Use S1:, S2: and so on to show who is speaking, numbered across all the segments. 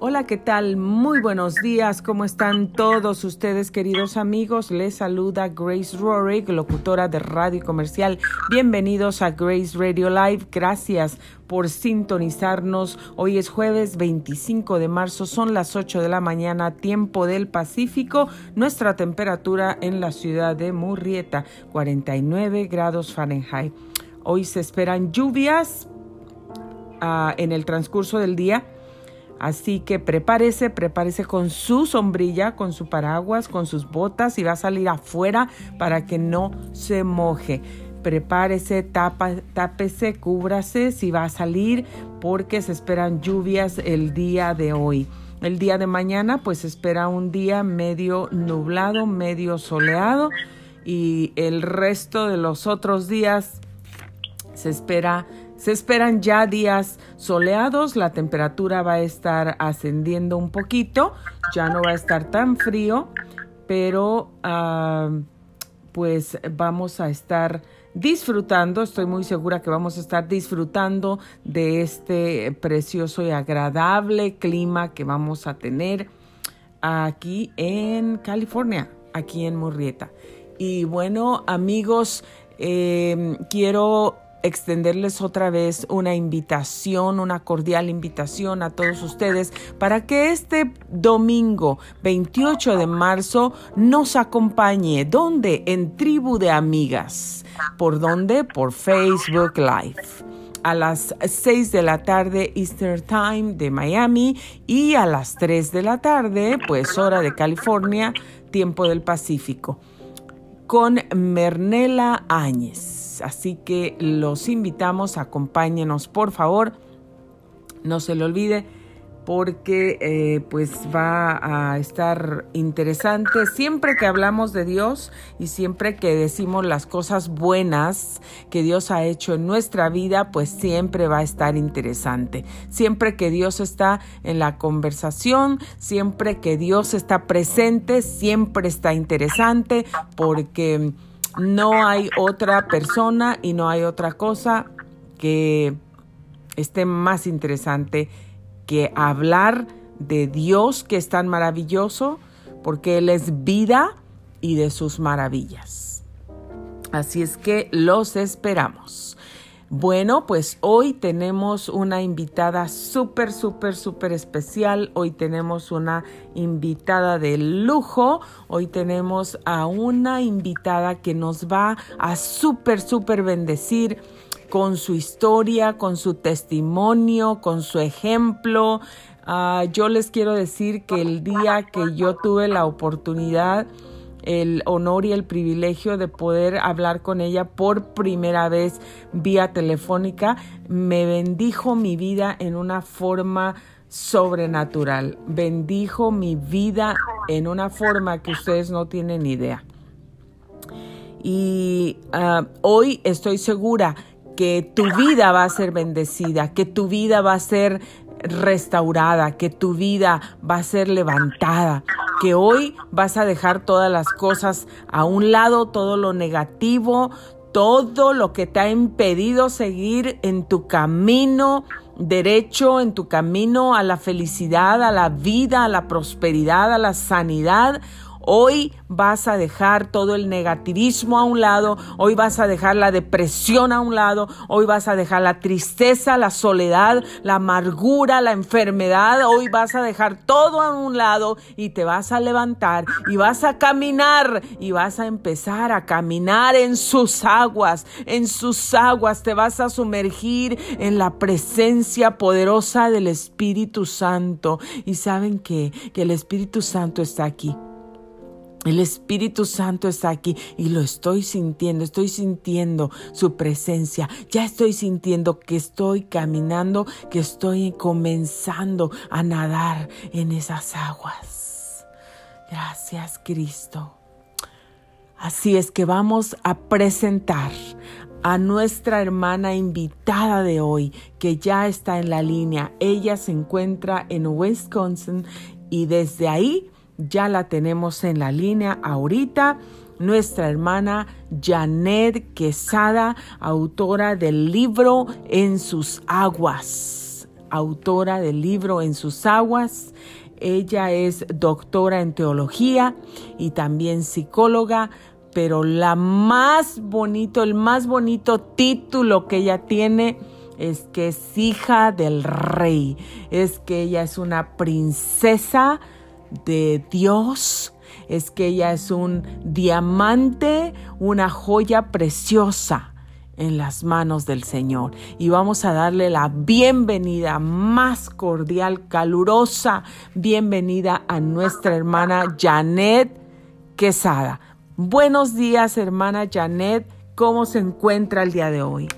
S1: Hola, ¿qué tal? Muy buenos días. ¿Cómo están todos ustedes, queridos amigos? Les saluda Grace Rorick, locutora de radio comercial. Bienvenidos a Grace Radio Live. Gracias por sintonizarnos. Hoy es jueves 25 de marzo, son las 8 de la mañana, tiempo del Pacífico. Nuestra temperatura en la ciudad de Murrieta, 49 grados Fahrenheit. Hoy se esperan lluvias uh, en el transcurso del día Así que prepárese, prepárese con su sombrilla, con su paraguas, con sus botas y va a salir afuera para que no se moje. Prepárese, tapa, tápese, cúbrase si va a salir porque se esperan lluvias el día de hoy. El día de mañana pues espera un día medio nublado, medio soleado y el resto de los otros días se espera se esperan ya días soleados, la temperatura va a estar ascendiendo un poquito, ya no va a estar tan frío, pero ah, pues vamos a estar disfrutando, estoy muy segura que vamos a estar disfrutando de este precioso y agradable clima que vamos a tener aquí en California, aquí en Murrieta. Y bueno, amigos, eh, quiero extenderles otra vez una invitación, una cordial invitación a todos ustedes para que este domingo 28 de marzo nos acompañe. ¿Dónde? En Tribu de Amigas. ¿Por dónde? Por Facebook Live a las 6 de la tarde Eastern Time de Miami y a las 3 de la tarde, pues hora de California, tiempo del Pacífico, con Mernela Áñez. Así que los invitamos, acompáñenos por favor. No se le olvide porque eh, pues va a estar interesante siempre que hablamos de Dios y siempre que decimos las cosas buenas que Dios ha hecho en nuestra vida, pues siempre va a estar interesante. Siempre que Dios está en la conversación, siempre que Dios está presente, siempre está interesante porque no hay otra persona y no hay otra cosa que esté más interesante que hablar de Dios que es tan maravilloso, porque Él es vida y de sus maravillas. Así es que los esperamos. Bueno, pues hoy tenemos una invitada súper, súper, súper especial. Hoy tenemos una invitada de lujo. Hoy tenemos a una invitada que nos va a súper, súper bendecir con su historia, con su testimonio, con su ejemplo. Uh, yo les quiero decir que el día que yo tuve la oportunidad el honor y el privilegio de poder hablar con ella por primera vez vía telefónica, me bendijo mi vida en una forma sobrenatural, bendijo mi vida en una forma que ustedes no tienen idea. Y ah, hoy estoy segura que tu vida va a ser bendecida, que tu vida va a ser restaurada, que tu vida va a ser levantada, que hoy vas a dejar todas las cosas a un lado, todo lo negativo, todo lo que te ha impedido seguir en tu camino derecho, en tu camino a la felicidad, a la vida, a la prosperidad, a la sanidad. Hoy vas a dejar todo el negativismo a un lado, hoy vas a dejar la depresión a un lado, hoy vas a dejar la tristeza, la soledad, la amargura, la enfermedad, hoy vas a dejar todo a un lado y te vas a levantar y vas a caminar y vas a empezar a caminar en sus aguas, en sus aguas te vas a sumergir en la presencia poderosa del Espíritu Santo. Y saben que, el Espíritu Santo está aquí. El Espíritu Santo está aquí y lo estoy sintiendo, estoy sintiendo su presencia, ya estoy sintiendo que estoy caminando, que estoy comenzando a nadar en esas aguas. Gracias Cristo. Así es que vamos a presentar a nuestra hermana invitada de hoy, que ya está en la línea. Ella se encuentra en Wisconsin y desde ahí ya la tenemos en la línea ahorita. Nuestra hermana Janet Quesada, autora del libro En sus aguas. autora del libro En sus aguas. Ella es doctora en teología y también psicóloga, pero la más bonito, el más bonito título que ella tiene es que es hija del rey, es que ella es una princesa de Dios, es que ella es un diamante, una joya preciosa en las manos del Señor. Y vamos a darle la bienvenida más cordial, calurosa bienvenida a nuestra hermana Janet Quesada. Buenos días, hermana Janet. ¿Cómo se encuentra el día de hoy?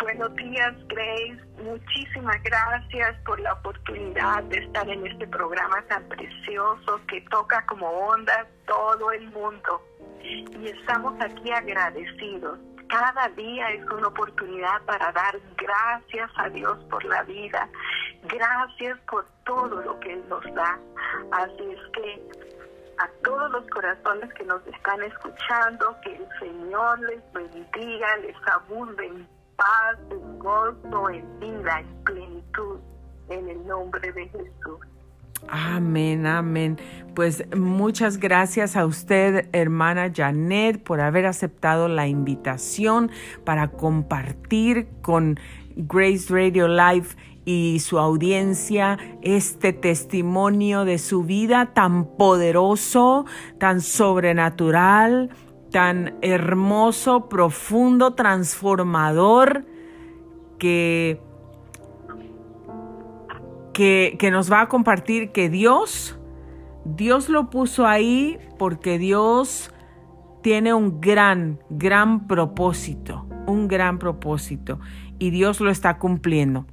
S2: Buenos días, Grace. Muchísimas gracias por la oportunidad de estar en este programa tan precioso que toca como onda todo el mundo y estamos aquí agradecidos. Cada día es una oportunidad para dar gracias a Dios por la vida, gracias por todo lo que Él nos da. Así es que a todos los corazones que nos están escuchando, que el Señor les bendiga, les abunde en paz, en gozo, en vida, en plenitud, en el nombre de Jesús.
S1: Amén, amén. Pues muchas gracias a usted, hermana Janet, por haber aceptado la invitación para compartir con Grace Radio Live y su audiencia este testimonio de su vida tan poderoso, tan sobrenatural, tan hermoso, profundo, transformador, que que, nos va a compartir que Dios, Dios lo puso ahí porque Dios tiene un gran, gran propósito, un gran propósito y Dios lo está cumpliendo.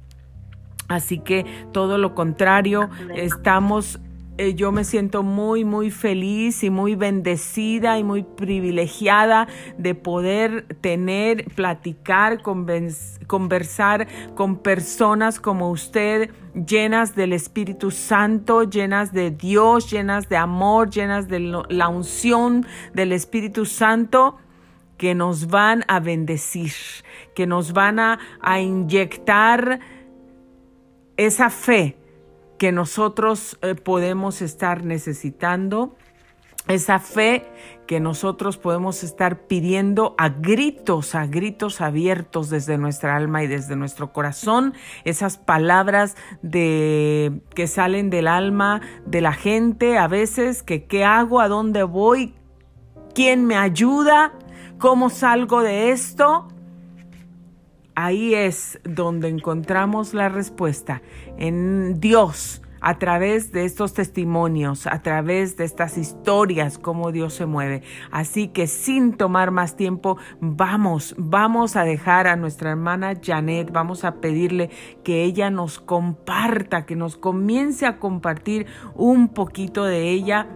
S1: Así que todo lo contrario, estamos eh, yo me siento muy, muy feliz y muy bendecida y muy privilegiada de poder tener, platicar, conversar con personas como usted, llenas del Espíritu Santo, llenas de Dios, llenas de amor, llenas de la unción del Espíritu Santo que nos van a bendecir, que nos van a, a inyectar esa fe que nosotros eh, podemos estar necesitando, esa fe que nosotros podemos estar pidiendo a gritos, a gritos abiertos desde nuestra alma y desde nuestro corazón, esas palabras de que salen del alma de la gente a veces que qué hago, a dónde voy, quién me ayuda, cómo salgo de esto. Ahí es donde encontramos la respuesta en Dios a través de estos testimonios, a través de estas historias, cómo Dios se mueve. Así que sin tomar más tiempo, vamos, vamos a dejar a nuestra hermana Janet, vamos a pedirle que ella nos comparta, que nos comience a compartir un poquito de ella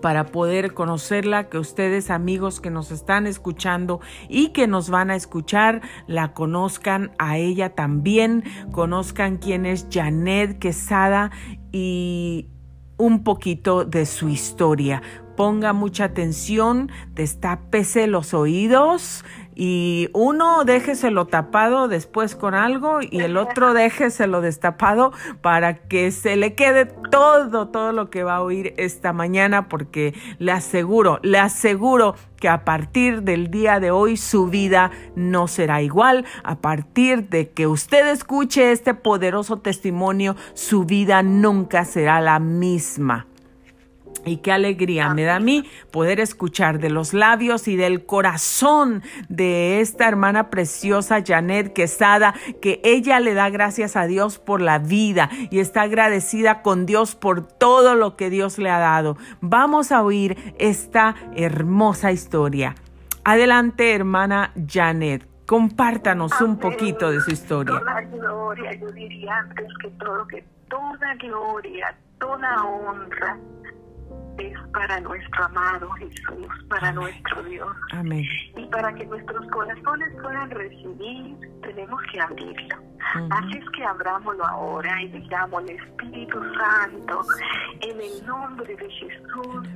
S1: para poder conocerla, que ustedes amigos que nos están escuchando y que nos van a escuchar, la conozcan a ella también, conozcan quién es Janet Quesada y un poquito de su historia. Ponga mucha atención, destápese los oídos, y uno déjeselo tapado después con algo y el otro déjeselo destapado para que se le quede todo, todo lo que va a oír esta mañana porque le aseguro, le aseguro que a partir del día de hoy su vida no será igual. A partir de que usted escuche este poderoso testimonio, su vida nunca será la misma. Y qué alegría me da a mí poder escuchar de los labios y del corazón de esta hermana preciosa Janet Quesada, que ella le da gracias a Dios por la vida y está agradecida con Dios por todo lo que Dios le ha dado. Vamos a oír esta hermosa historia. Adelante, hermana Janet. Compártanos un poquito de su historia.
S2: Toda gloria, yo diría antes que todo, que toda gloria, toda honra es para nuestro amado Jesús, para nuestro Dios.
S1: Amén.
S2: Y para que nuestros corazones puedan recibir, tenemos que abrirlo. Así es que abrámoslo ahora y digamos, Espíritu Santo, en el nombre de Jesús,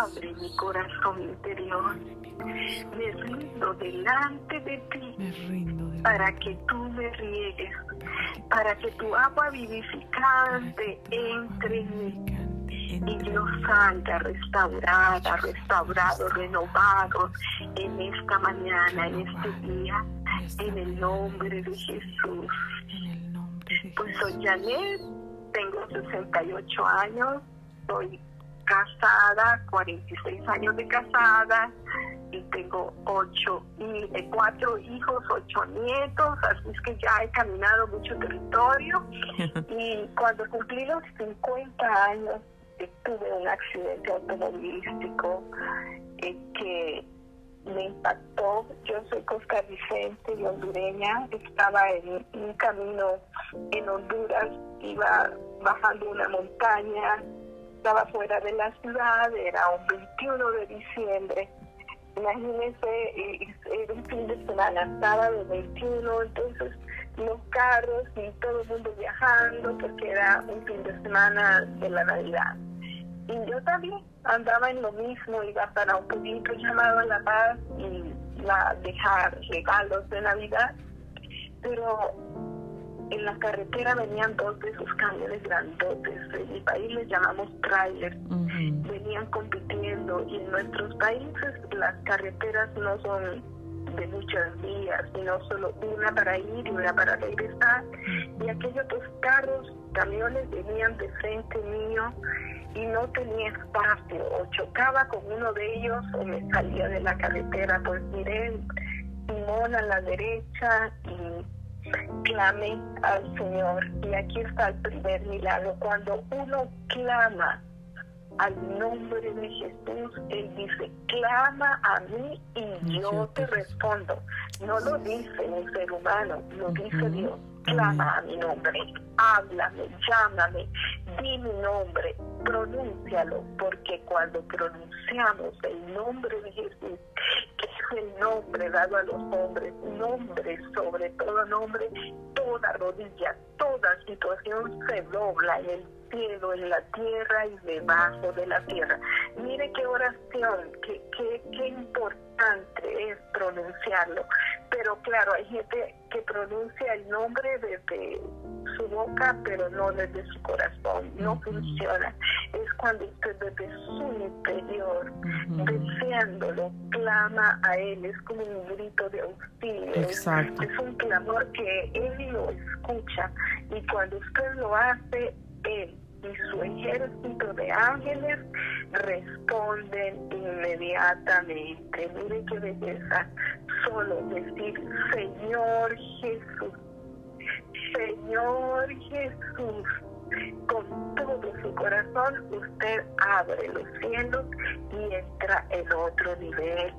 S2: abre mi corazón interior. Me rindo delante de ti para que tú me riegues, para que tu agua vivificante entre en mí y Dios salga restaurada, restaurado, renovado en esta mañana, en este día, en el nombre de Jesús. Pues soy Janet, tengo 68 años, soy casada, 46 años de casada y tengo ocho y eh, cuatro hijos, ocho nietos, así es que ya he caminado mucho territorio. Y cuando cumplí los 50 años tuve un accidente automovilístico eh, que me impactó. Yo soy costarricense y hondureña. Estaba en un camino en Honduras, iba bajando una montaña, estaba fuera de la ciudad, era un 21 de diciembre. Imagínense, era un fin de semana, sábado 21, entonces los carros y todo el mundo viajando porque era un fin de semana de la Navidad. Y yo también andaba en lo mismo, iba para un pueblito llamado La Paz y la dejar regalos de Navidad, pero en la carretera venían dos de esos camiones grandotes, en mi país les llamamos trailers, venían compitiendo y en nuestros países las carreteras no son de muchas vías, sino solo una para ir y una para regresar. Y aquellos dos carros, camiones venían de frente mío y no tenía espacio, o chocaba con uno de ellos o me salía de la carretera. Pues miré Simón a la derecha y clamé al Señor. Y aquí está el primer milagro. Cuando uno clama al nombre de Jesús, Él dice, clama a mí y yo te respondo. No lo dice un ser humano, lo dice Dios. Clama a mi nombre, háblame, llámame, di mi nombre, pronúncialo, porque cuando pronunciamos el nombre de Jesús, que es el nombre dado a los hombres, nombre sobre todo nombre, toda rodilla, toda situación se dobla en el en la tierra y debajo de la tierra. Mire qué oración, qué, qué, qué importante es pronunciarlo. Pero claro, hay gente que pronuncia el nombre desde su boca, pero no desde su corazón. No funciona. Es cuando usted desde su interior, deseándolo, clama a Él. Es como un grito de auxilio.
S1: Exacto.
S2: Es un clamor que Él lo escucha. Y cuando usted lo hace, Él y su ejército de ángeles responden inmediatamente. Mire qué belleza solo decir Señor Jesús, Señor Jesús. Con todo su corazón usted abre los cielos y entra en otro nivel.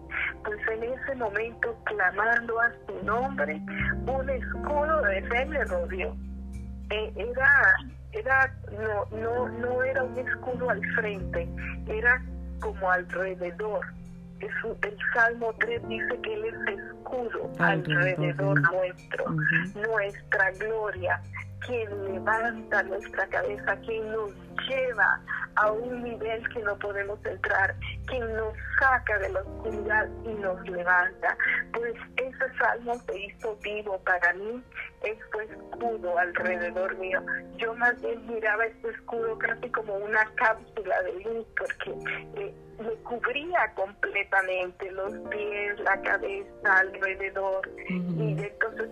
S2: Pues en ese momento, clamando a su nombre, un escudo de fe me rodeó. Eh, era era no, no, no era un escudo al frente, era como alrededor. el Salmo 3 dice que Él es escudo alrededor, nuestro, nuestra gloria, quien levanta nuestra cabeza, quien nos lleva a un nivel que no podemos entrar, quien nos saca de la oscuridad y nos levanta. Pues ese salmo se hizo vivo para mí, es fue escudo alrededor mío. Yo más bien miraba este escudo casi como una cápsula de luz, porque eh, me cubría completamente los pies, la cabeza, alrededor. Y entonces,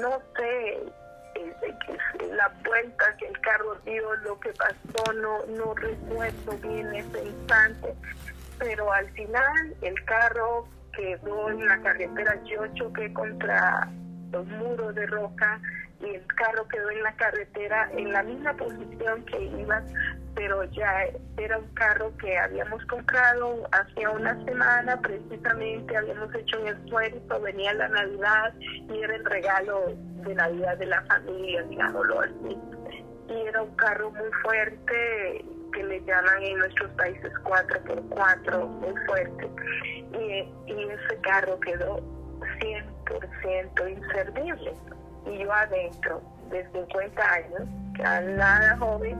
S2: no sé, la vuelta que el carro dio, lo que pasó, no, no recuerdo bien ese instante, pero al final el carro quedó en la carretera, yo choqué contra los muros de roca y el carro quedó en la carretera en la misma posición que iba, pero ya era un carro que habíamos comprado hace una semana, precisamente habíamos hecho un esfuerzo, venía la Navidad y era el regalo de Navidad de la familia, digámoslo así. Y era un carro muy fuerte que le llaman en nuestros países 4x4, muy fuerte. Y, y ese carro quedó 100% inservible y yo adentro de 50 años, ya nada joven,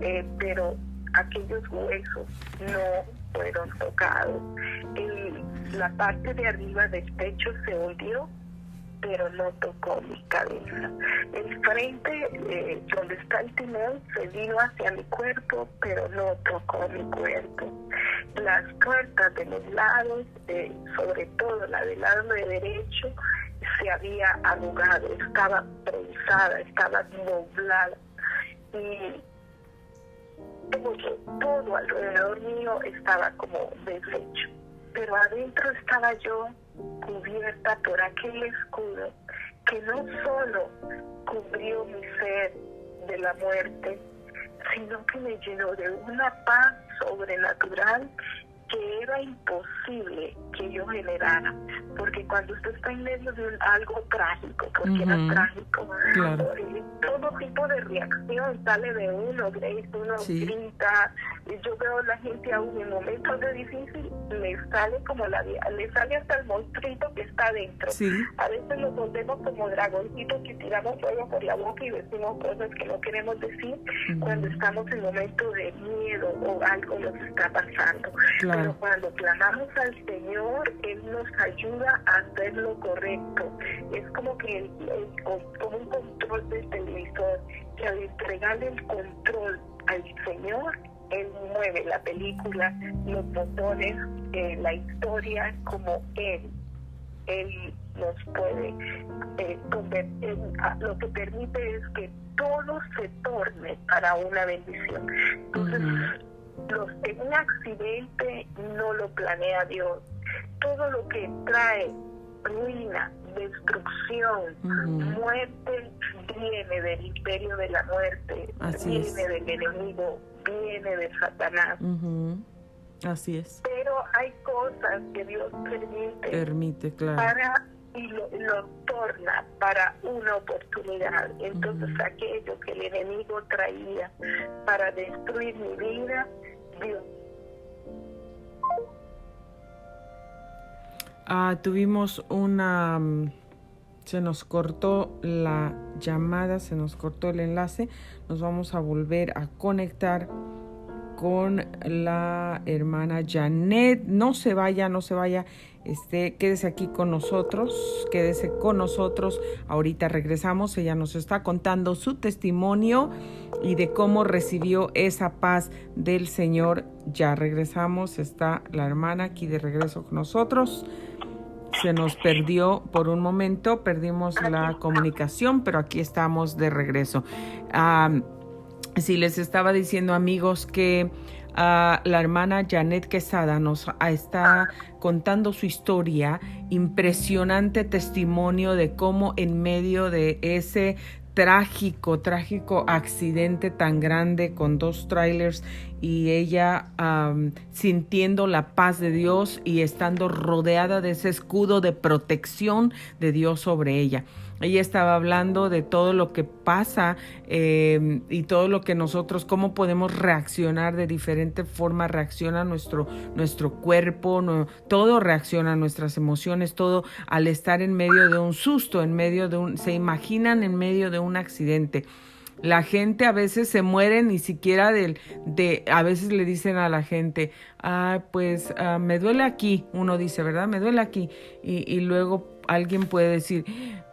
S2: eh, pero aquellos huesos no fueron tocados. la parte de arriba del pecho se hundió pero no tocó mi cabeza. El frente, eh, donde está el timón, se vino hacia mi cuerpo, pero no tocó mi cuerpo. Las puertas de los lados, sobre todo la del lado de derecho, se había arrugado, estaba prensada, estaba nublada. Y todo, todo alrededor mío estaba como deshecho. Pero adentro estaba yo cubierta por aquel escudo que no solo cubrió mi ser de la muerte, sino que me llenó de una paz sobrenatural que era imposible que yo generara, porque cuando usted está en medio de algo trágico, porque era trágico, todo tipo de reacción sale de uno, Grace, uno grita, yo veo la gente aún en momentos de difícil, le sale como la le sale hasta el monstruito que está dentro. A veces nos volvemos como dragoncitos que tiramos fuego por la boca y decimos cosas que no queremos decir cuando estamos en momentos de miedo o algo nos está pasando. Pero cuando clamamos al Señor, Él nos ayuda a hacer lo correcto. Es como que el, como un control del televisor, que al entregarle el control al Señor, Él mueve la película, los botones, eh, la historia como Él. Él nos puede eh, convertir, lo que permite es que todo se torne para una bendición. Entonces, los, en un accidente no lo planea Dios. Todo lo que trae ruina, destrucción, muerte, viene del imperio de la muerte, viene del enemigo, viene de Satanás.
S1: Así es.
S2: Pero hay cosas que Dios permite,
S1: permite claro.
S2: para y lo, torna para una oportunidad. Entonces aquello que el enemigo traía para destruir mi vida,
S1: Ah, tuvimos una... Mm, se nos cortó la llamada, se nos cortó el enlace. Nos vamos a volver a conectar con la hermana Janet. No se vaya, no se vaya. Este, quédese aquí con nosotros, quédese con nosotros. Ahorita regresamos. Ella nos está contando su testimonio y de cómo recibió esa paz del Señor. Ya regresamos. Está la hermana aquí de regreso con nosotros. Se nos perdió por un momento, perdimos la comunicación, pero aquí estamos de regreso. Si les estaba diciendo amigos que la hermana Janet Quesada nos está contando su historia, impresionante testimonio de cómo en medio de ese trágico, trágico accidente tan grande con dos trailers y ella sintiendo la paz de Dios y estando rodeada de ese escudo de protección de Dios sobre ella. Ella estaba hablando de todo lo que pasa em, y todo lo que nosotros, cómo podemos reaccionar de diferente forma, reacciona nuestro, nuestro cuerpo, todo reacciona a nuestras emociones, todo al estar en medio de un susto, en medio de un, se imaginan en medio de un accidente. La gente a veces se muere ni siquiera del, de, a veces le dicen a la gente, ah, pues ah, me duele aquí, uno dice, ¿verdad? Me duele aquí. Y, y luego alguien puede decir,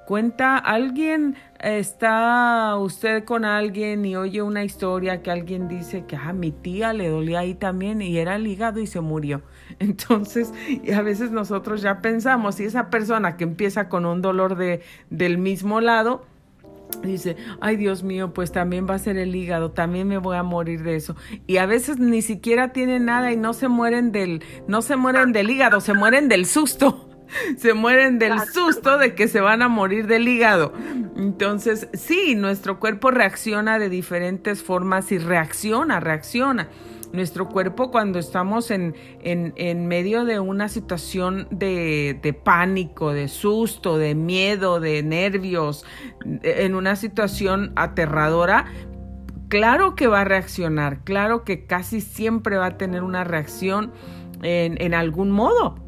S1: Cuenta, alguien está usted con alguien y oye una historia que alguien dice que a ah, mi tía le dolía ahí también y era el hígado y se murió. Entonces, y a veces nosotros ya pensamos, si esa persona que empieza con un dolor de, del mismo lado, dice, ay Dios mío, pues también va a ser el hígado, también me voy a morir de eso. Y a veces ni siquiera tienen nada y no se mueren del, no se mueren del hígado, se mueren del susto. se mueren del susto de que se van a morir del hígado. Entonces, sí, nuestro cuerpo reacciona de diferentes formas y reacciona, reacciona. Nuestro cuerpo cuando estamos en, en, medio de una situación de, de, pánico, de susto, de miedo, de nervios, en una situación aterradora, claro que va a reaccionar, claro que casi siempre va a tener una reacción en, en algún modo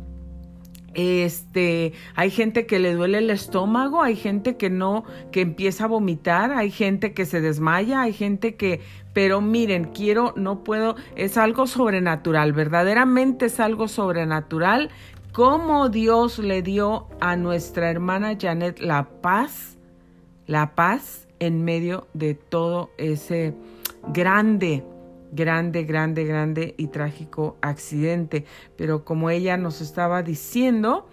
S1: Este, hay gente que le duele el estómago, hay gente que no, que empieza a vomitar, hay gente que se desmaya, hay gente que, pero miren, quiero, no puedo, es algo sobrenatural, verdaderamente es algo sobrenatural. Cómo Dios le dio a nuestra hermana Janet la paz, la paz en medio de todo ese grande, grande, grande, grande y trágico accidente. Pero como ella nos estaba diciendo,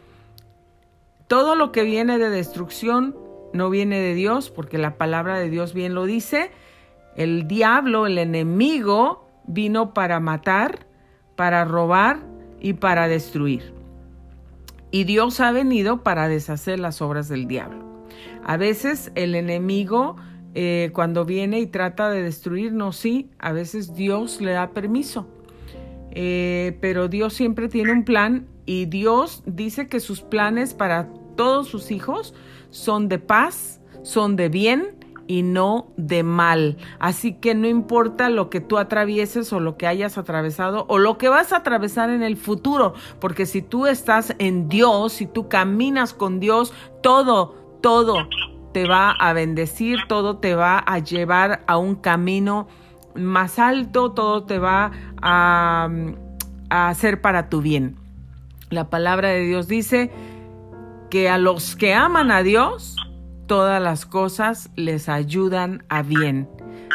S1: todo lo que viene de destrucción no viene de Dios, porque la palabra de Dios bien lo dice. El diablo, el enemigo, vino para matar, para robar y para destruir. Y Dios ha venido para deshacer las obras del diablo. A veces el enemigo eh, cuando viene y trata de destruirnos, sí, a veces Dios le da permiso. Eh, pero Dios siempre tiene un plan y Dios dice que sus planes para todos sus hijos son de paz, son de bien y no de mal. Así que no importa lo que tú atravieses o lo que hayas atravesado o lo que vas a atravesar en el futuro, porque si tú estás en Dios, si tú caminas con Dios, todo, todo te va a bendecir, todo te va a llevar a un camino más alto, todo te va a, hacer para tu bien. La palabra de Dios dice que a los que aman a Dios, todas las cosas les ayudan a bien,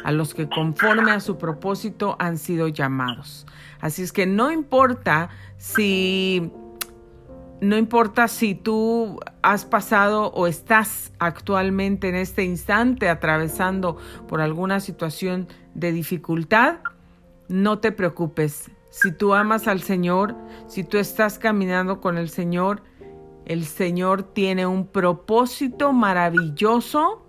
S1: a los que conforme a su propósito han sido llamados. Así es que no importa si no importa si tú has pasado o estás actualmente en este instante atravesando por alguna situación de dificultad, no te preocupes. Si tú amas al Señor, si tú estás caminando con el Señor, el Señor tiene un propósito maravilloso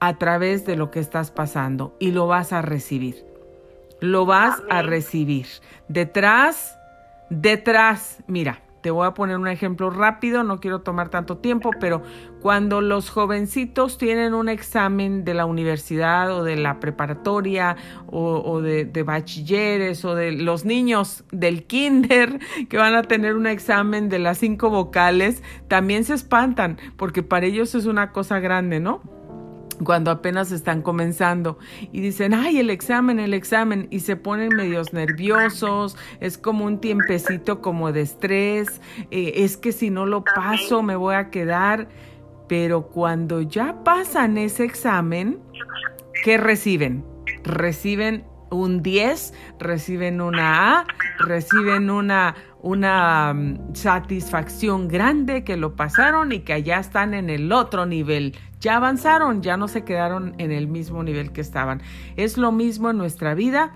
S1: a través de lo que estás pasando y lo vas a recibir. Lo vas a recibir. Detrás, detrás, mira, te voy a poner un ejemplo rápido, no quiero tomar tanto tiempo, pero cuando los jovencitos tienen un examen de la universidad o de la preparatoria o, de, de, bachilleres o de los niños del kinder que van a tener un examen de las cinco vocales, también se espantan porque para ellos es una cosa grande, ¿no? Cuando apenas están comenzando. Y dicen, ay, el examen, el examen, y se ponen medios nerviosos, es como un tiempecito como de estrés, eh, es que si no lo paso me voy a quedar, pero cuando ya pasan ese examen, ¿qué reciben? Reciben un 10, reciben una A, reciben una, una mm, satisfacción grande que lo pasaron y que ya están en el otro nivel ya avanzaron, ya no se quedaron en el mismo nivel que estaban. Es lo mismo en nuestra vida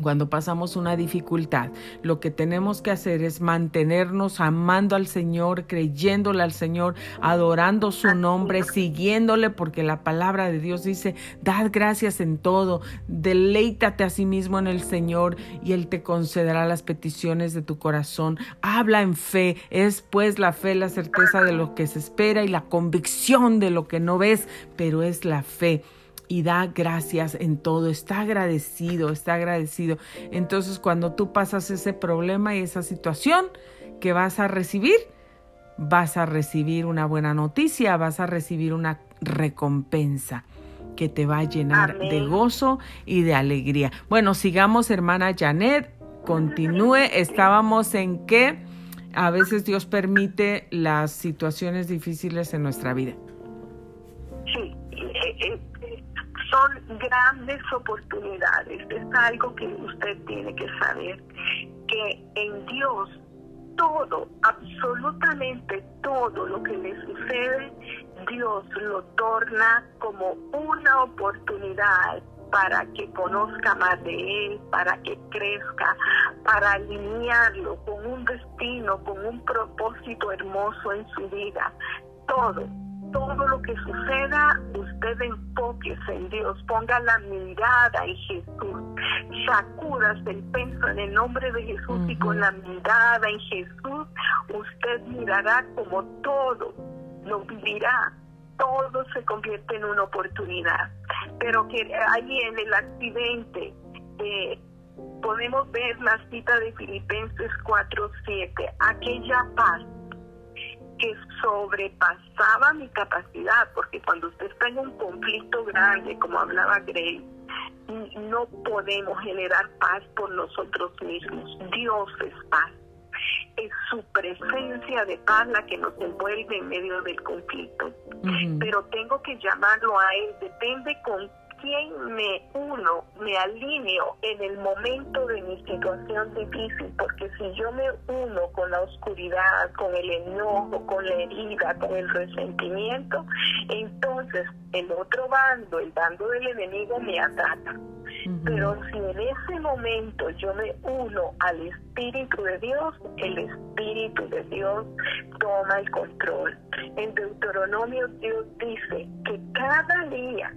S1: cuando pasamos una dificultad, lo que tenemos que hacer es mantenernos amando al Señor, creyéndole al Señor, adorando su nombre, siguiéndole, porque la palabra de Dios dice, dad gracias en todo, deleítate a sí mismo en el Señor y Él te concederá las peticiones de tu corazón. Habla en fe, es pues la fe la certeza de lo que se espera y la convicción de lo que no ves, pero es la fe y da gracias en todo, está agradecido, está agradecido. Entonces cuando tú pasas ese problema y esa situación que vas a recibir, vas a recibir una buena noticia, vas a recibir una recompensa que te va a llenar de gozo y de alegría. Bueno, sigamos hermana Janet, continúe, estábamos en que a veces Dios permite las situaciones difíciles en nuestra vida.
S2: Sí, eh, eh, son grandes oportunidades. Es algo que usted tiene que saber, que en Dios todo, absolutamente todo lo que le sucede, Dios lo torna como una oportunidad para que conozca más de Él, para que crezca, para alinearlo con un destino, con un propósito hermoso en su vida. Todo, todo lo que suceda, usted enfóquese en Dios, ponga la mirada en Jesús, sacudas el peso en el nombre de Jesús y con la mirada en Jesús, usted mirará como todo lo vivirá, todo se convierte en una oportunidad. Pero que ahí en el accidente, eh, podemos ver la cita de Filipenses 4:7, aquella paz que sobrepasaba mi capacidad, porque cuando usted está en un conflicto grande, como hablaba Grace, no podemos generar paz por nosotros mismos. Dios es paz. Es su presencia de paz la que nos envuelve en medio del conflicto. Pero tengo que llamarlo a Él. Depende con quién me uno, me alineo en el momento de mi situación difícil, porque si yo me uno con la oscuridad, con el enojo, con la herida, con el resentimiento, entonces el otro bando, el bando del enemigo me ataca. Pero si en ese momento yo me uno al Espíritu de Dios, el Espíritu de Dios toma el control. En Deuteronomio Dios dice que cada día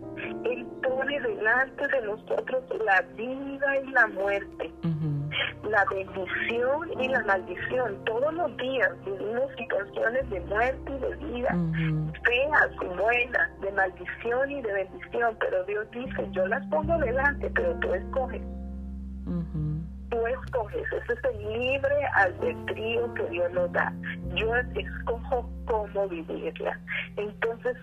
S2: Él pone delante de nosotros la vida y la muerte la bendición y la maldición. Todos los días vivimos situaciones de muerte y de vida, feas y buenas, de maldición y de bendición, pero Dios dice, yo las pongo delante, pero tú escoges. Tú escoges, ese es el libre albedrío que Dios nos da. Yo escojo cómo vivirla. Entonces,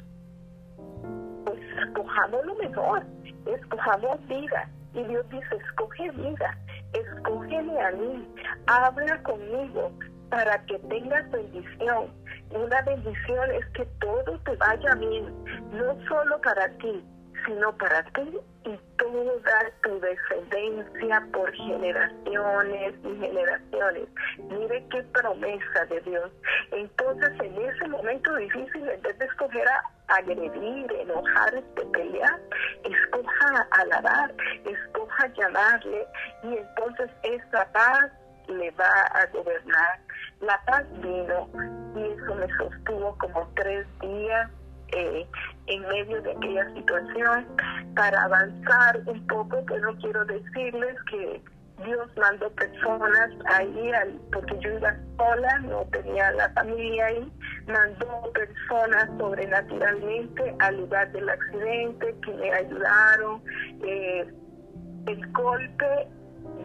S2: pues escojamos lo mejor, escojamos vida. Y Dios dice, escoge vida escógeme a mí, habla conmigo para que tengas bendición. Una bendición es que todo te vaya bien, no solo para ti, sino para ti y toda tu descendencia por generaciones y generaciones. Mire qué promesa de Dios. Entonces, en ese momento difícil, en vez de escoger a agredir, enojarse, pelear, escoja alabar, escoja llamarle y entonces esa paz le va a gobernar. La paz vino y eso me sostuvo como tres días eh, en medio de aquella situación para avanzar un poco, pero quiero decirles que Dios mandó personas ahí, porque yo iba sola, no tenía la familia ahí, mandó personas sobrenaturalmente al lugar del accidente que me ayudaron. Eh, el golpe,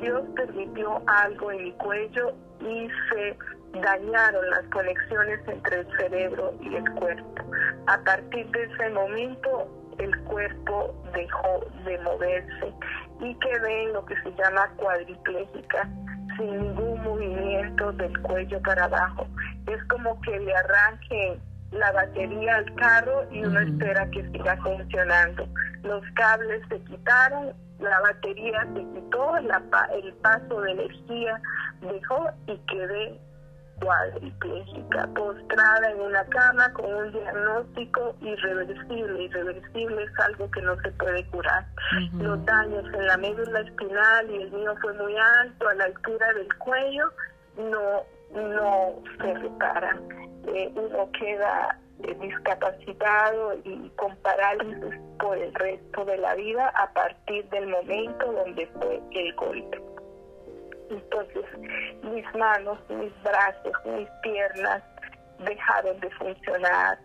S2: Dios permitió algo en mi cuello y se dañaron las conexiones entre el cerebro y el cuerpo. A partir de ese momento, el cuerpo dejó de moverse y quedé en lo que se llama cuadriplégica, sin ningún movimiento del cuello para abajo. Es como que le arranquen la batería al carro y uno espera que siga funcionando. Los cables se quitaron, la batería se quitó, el paso de energía dejó y quedé cuadripléjica, postrada en una cama con un diagnóstico irreversible. Irreversible es algo que no se puede curar. Los daños en la médula espinal y el mío fue muy alto, a la altura del cuello, no, no se reparan. Eh, uno queda eh, discapacitado y con parálisis por el resto de la vida a partir del momento donde fue el golpe. Entonces mis manos, mis brazos, mis piernas dejaron de funcionar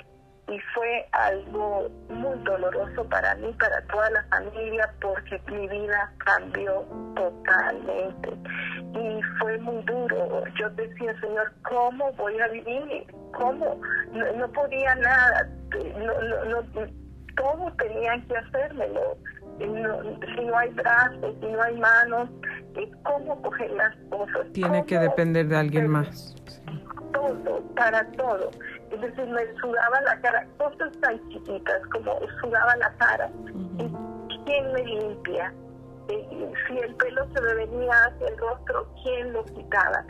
S2: y fue algo muy doloroso para mí, para toda la familia, porque mi vida cambió totalmente. Y fue muy duro. Yo decía, Señor, ¿cómo voy a vivir? ¿Cómo? No, podía nada. No, no, todo tenían que hacérmelo. si no hay brazos, si no hay manos, cómo coger las cosas.
S1: Tiene que depender de alguien más.
S2: Todo, para todo. Es decir, me sudaba la cara, cosas tan chiquitas como sudaba la cara. ¿Quién me limpia? si el pelo se me venía hacia el rostro, ¿quién lo quitaba?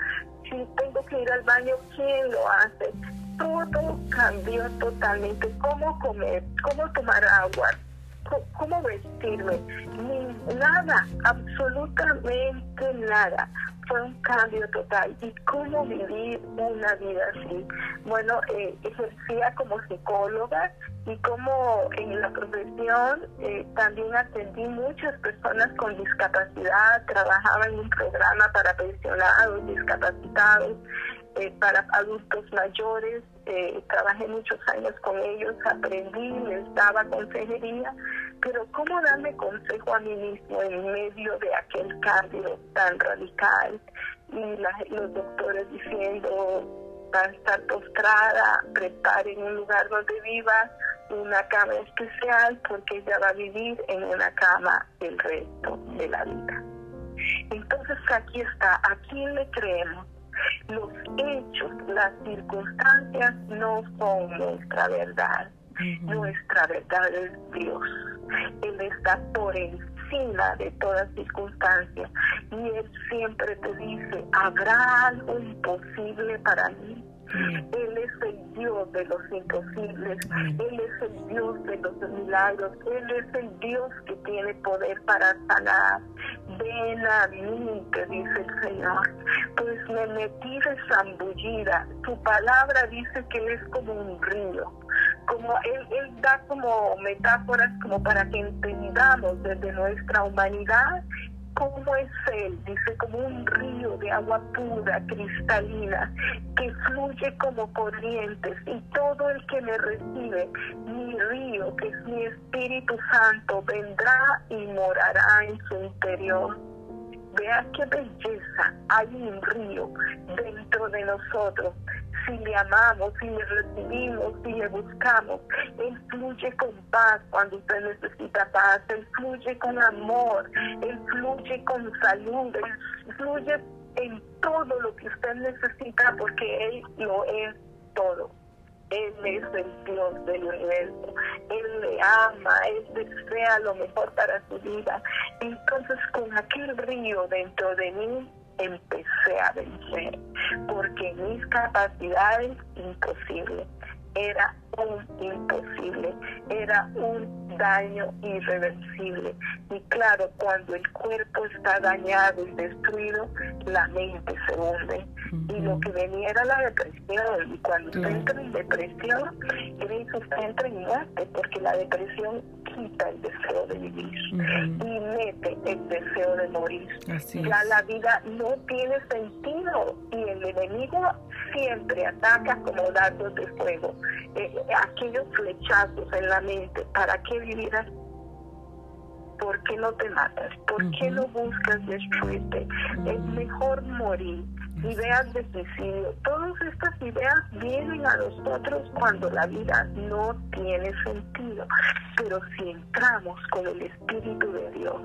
S2: Si tengo que ir al baño, ¿quién lo hace? Todo cambió totalmente. ¿Cómo comer? ¿Cómo tomar agua? Cómo vestirme, ni nada, absolutamente nada. Fue un cambio total. ¿Y cómo vivir una vida así? Bueno, eh, ejercía como psicóloga y como en la profesión eh, también atendí muchas personas con discapacidad, trabajaba en un programa para pensionados, discapacitados, eh, para adultos mayores, trabajé muchos años con ellos, aprendí, les daba consejería, Pero ¿cómo darme consejo a mí mismo en medio de aquel cambio tan radical? Y los doctores diciendo, va a estar postrada, preparen un lugar donde viva una cama especial porque ella va a vivir en una cama el resto de la vida. Entonces aquí está, ¿a quién le creemos? Los hechos, las circunstancias no son nuestra verdad. Nuestra verdad es Dios. Él está por encima de toda circunstancia. Y Él siempre te dice, ¿habrá algo imposible para mí? Él es el Dios de los imposibles. Él es el Dios de los milagros. Él es el Dios que tiene poder para sanar. Ven a mí, te dice el Señor. Pues me metí de zambullida. Su palabra dice que Él es como un río. Como él, él da como metáforas como para que entendamos desde nuestra humanidad cómo es Él, dice, como un río de agua pura, cristalina, que fluye como corrientes, y todo el que me recibe, mi río, que es mi Espíritu Santo, vendrá y morará en su interior. Vea qué belleza, hay un río dentro de nosotros si le amamos, si le recibimos, si le buscamos. Él fluye con paz cuando usted necesita paz, Él fluye con amor, Él fluye con salud, Él fluye en todo lo que usted necesita porque Él lo es todo. Él es el Dios del universo. Él le ama, Él desea lo mejor para su vida. Entonces con aquel río dentro de mí, empecé a vencer, porque mis capacidades imposible, era un imposible, era un daño irreversible. Y claro, cuando el cuerpo está dañado y destruido, la mente se hunde. Y lo que venía era la depresión. Y cuando usted entra en depresión, usted entra en muerte, porque la depresión quita el deseo de vivir y mete el deseo de morir. ya la vida no tiene sentido y el enemigo siempre ataca como dardos de fuego. Eh, aquellos flechazos en la mente, ¿para qué vivir ¿Por qué no te matas? ¿Por qué no buscas destruirte? Es mejor morir ideas de suicidio. Todas estas ideas vienen a nosotros cuando la vida no tiene sentido. Pero si entramos con el Espíritu de Dios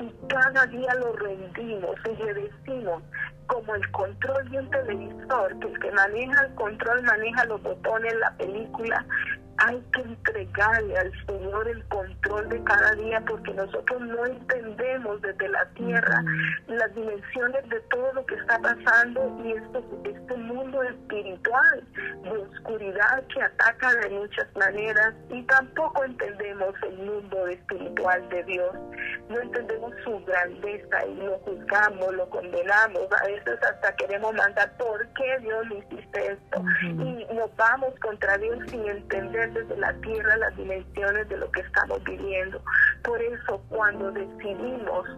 S2: y cada día lo rendimos y le decimos, como el control de un televisor, que el que maneja el control maneja los botones, la película, hay que entregarle al Señor el control de cada día porque nosotros no entendemos desde la tierra las dimensiones de todo lo que está pasando y esto, este mundo espiritual de oscuridad que ataca de muchas maneras y tampoco entendemos el mundo espiritual de Dios. No entendemos su grandeza y lo juzgamos, lo condenamos. A veces hasta queremos mandar, ¿por qué Dios me hiciste esto? Y nos vamos contra Dios sin entender desde la tierra las dimensiones de lo que estamos viviendo. Por eso cuando decidimos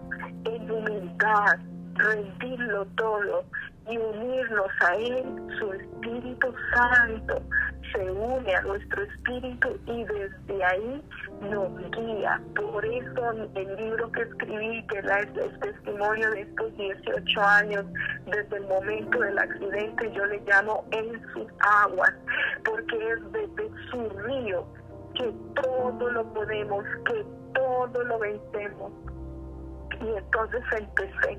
S2: en humildad rendirlo todo y unirnos a Él, su Espíritu Santo se une a nuestro espíritu y desde ahí nos guía. Por eso el libro que escribí, que es el testimonio de estos 18 años, desde el momento del accidente, yo le llamo en sus aguas, porque es desde su río que todo lo podemos, que todo lo vencemos. Y entonces empecé.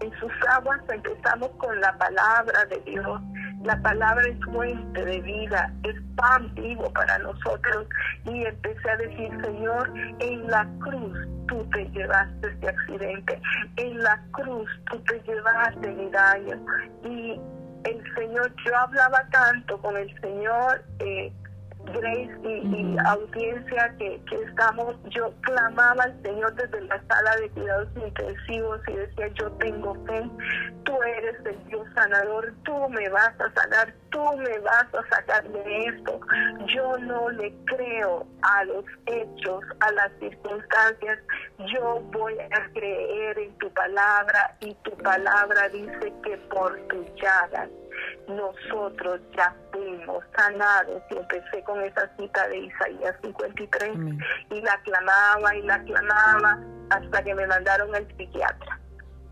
S2: En sus aguas empezamos con la palabra de Dios la palabra es fuente de vida, es pan vivo para nosotros. Y empecé a decir, Señor, en la cruz tú te llevaste este accidente, en la cruz tú te llevaste mi daño. Y el Señor, yo hablaba tanto con el Señor. Eh, Grace y, audiencia que, que, estamos, yo clamaba al Señor desde la sala de cuidados intensivos y decía, yo tengo fe, tú eres el Dios sanador, tú me vas a sanar, tú me vas a sacar de esto. Yo no le creo a los hechos, a las circunstancias, yo voy a creer en tu palabra y tu palabra dice que por tus llagas nosotros ya fuimos sanados. Y empecé con esa cita de Isaías 53 y la clamaba y la clamaba hasta que me mandaron al psiquiatra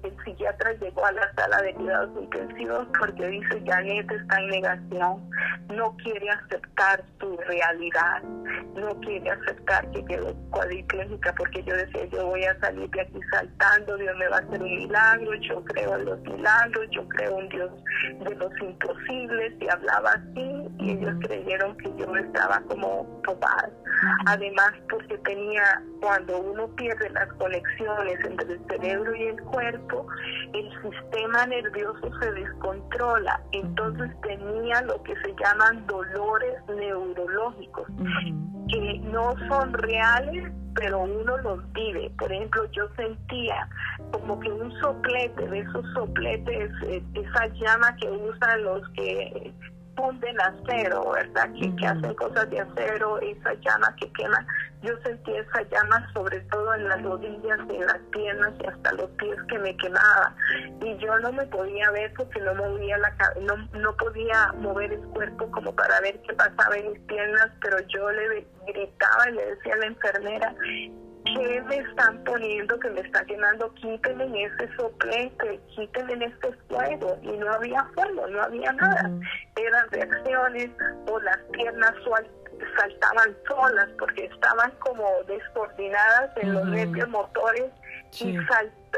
S2: el psiquiatra llegó a la sala de cuidados intensivos porque dice Janet está en negación, no quiere aceptar su realidad, no quiere aceptar que quedó cuadriplégica porque yo decía yo voy a salir de aquí saltando, Dios me va a hacer un milagro, yo creo en los milagros, yo creo en Dios de los imposibles y hablaba así y ellos creyeron que yo estaba como topaz. Además porque tenía, cuando uno pierde las conexiones entre el cerebro y el cuerpo, el sistema nervioso se descontrola. Entonces tenía lo que se llaman dolores neurológicos, que no son reales, pero uno los vive. Por ejemplo, yo sentía como que un soplete, de esos sopletes, eh, esa llama que usan los que funden acero, ¿verdad? Que, que, hacen cosas de acero, esa llama que quema. Yo sentí esa llama sobre todo en las rodillas, en las piernas y hasta los pies que me quemaba. Y yo no me podía ver porque no movía la no, no podía mover el cuerpo como para ver qué pasaba en mis piernas, pero yo le gritaba y le decía a la enfermera, ¿qué me están poniendo que me está quemando? Quítenme en ese soplete, quítenme en este fuego. Y no había fuego, no había nada. Eran reacciones o las piernas saltaban solas porque estaban como descoordinadas en los nervios motores y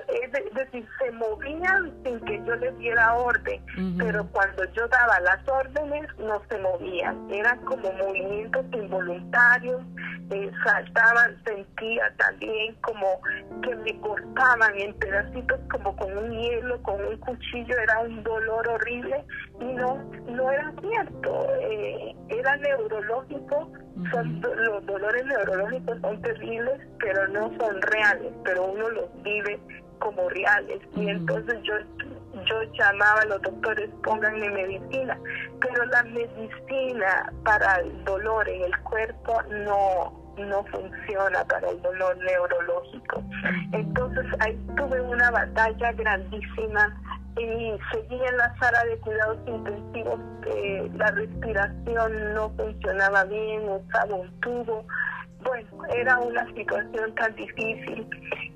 S2: es decir, se movían sin que yo les diera orden, pero cuando yo daba las órdenes no se movían, eran como movimientos involuntarios, eh, saltaban, sentía también como que me cortaban en pedacitos como con un hielo, con un cuchillo, era un dolor horrible y no, no era cierto, eh, era neurológico, son, los dolores neurológicos son terribles, pero no son reales, pero uno los vive como reales. Y entonces yo yo llamaba a los doctores pónganme medicina pero la medicina para el dolor en el cuerpo no no funciona para el dolor neurológico. Entonces ahí tuve una batalla grandísima y seguí en la sala de cuidados intensivos eh, la respiración no funcionaba bien usaba un tubo bueno, era una situación tan difícil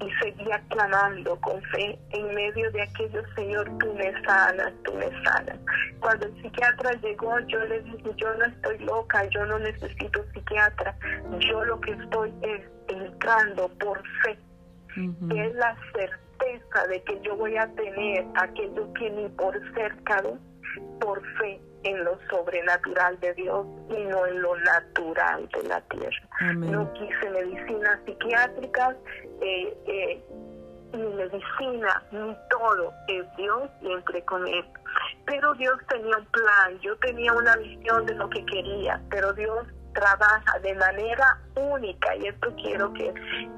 S2: y seguía clamando con fe en medio de aquello, Señor, tú me sanas, tú me sanas. Cuando el psiquiatra llegó, yo le dije, yo no estoy loca, yo no necesito psiquiatra, yo lo que estoy es entrando por fe, es la certeza de que yo voy a tener aquello que ni por cercano, por fe en lo sobrenatural de Dios y no en lo natural de la tierra. No quise medicinas psiquiátricas, eh, eh, ni medicina, ni todo, es Dios y entré con Él. Pero Dios tenía un plan, yo tenía una visión de lo que quería, pero Dios trabaja de manera única y esto quiero que,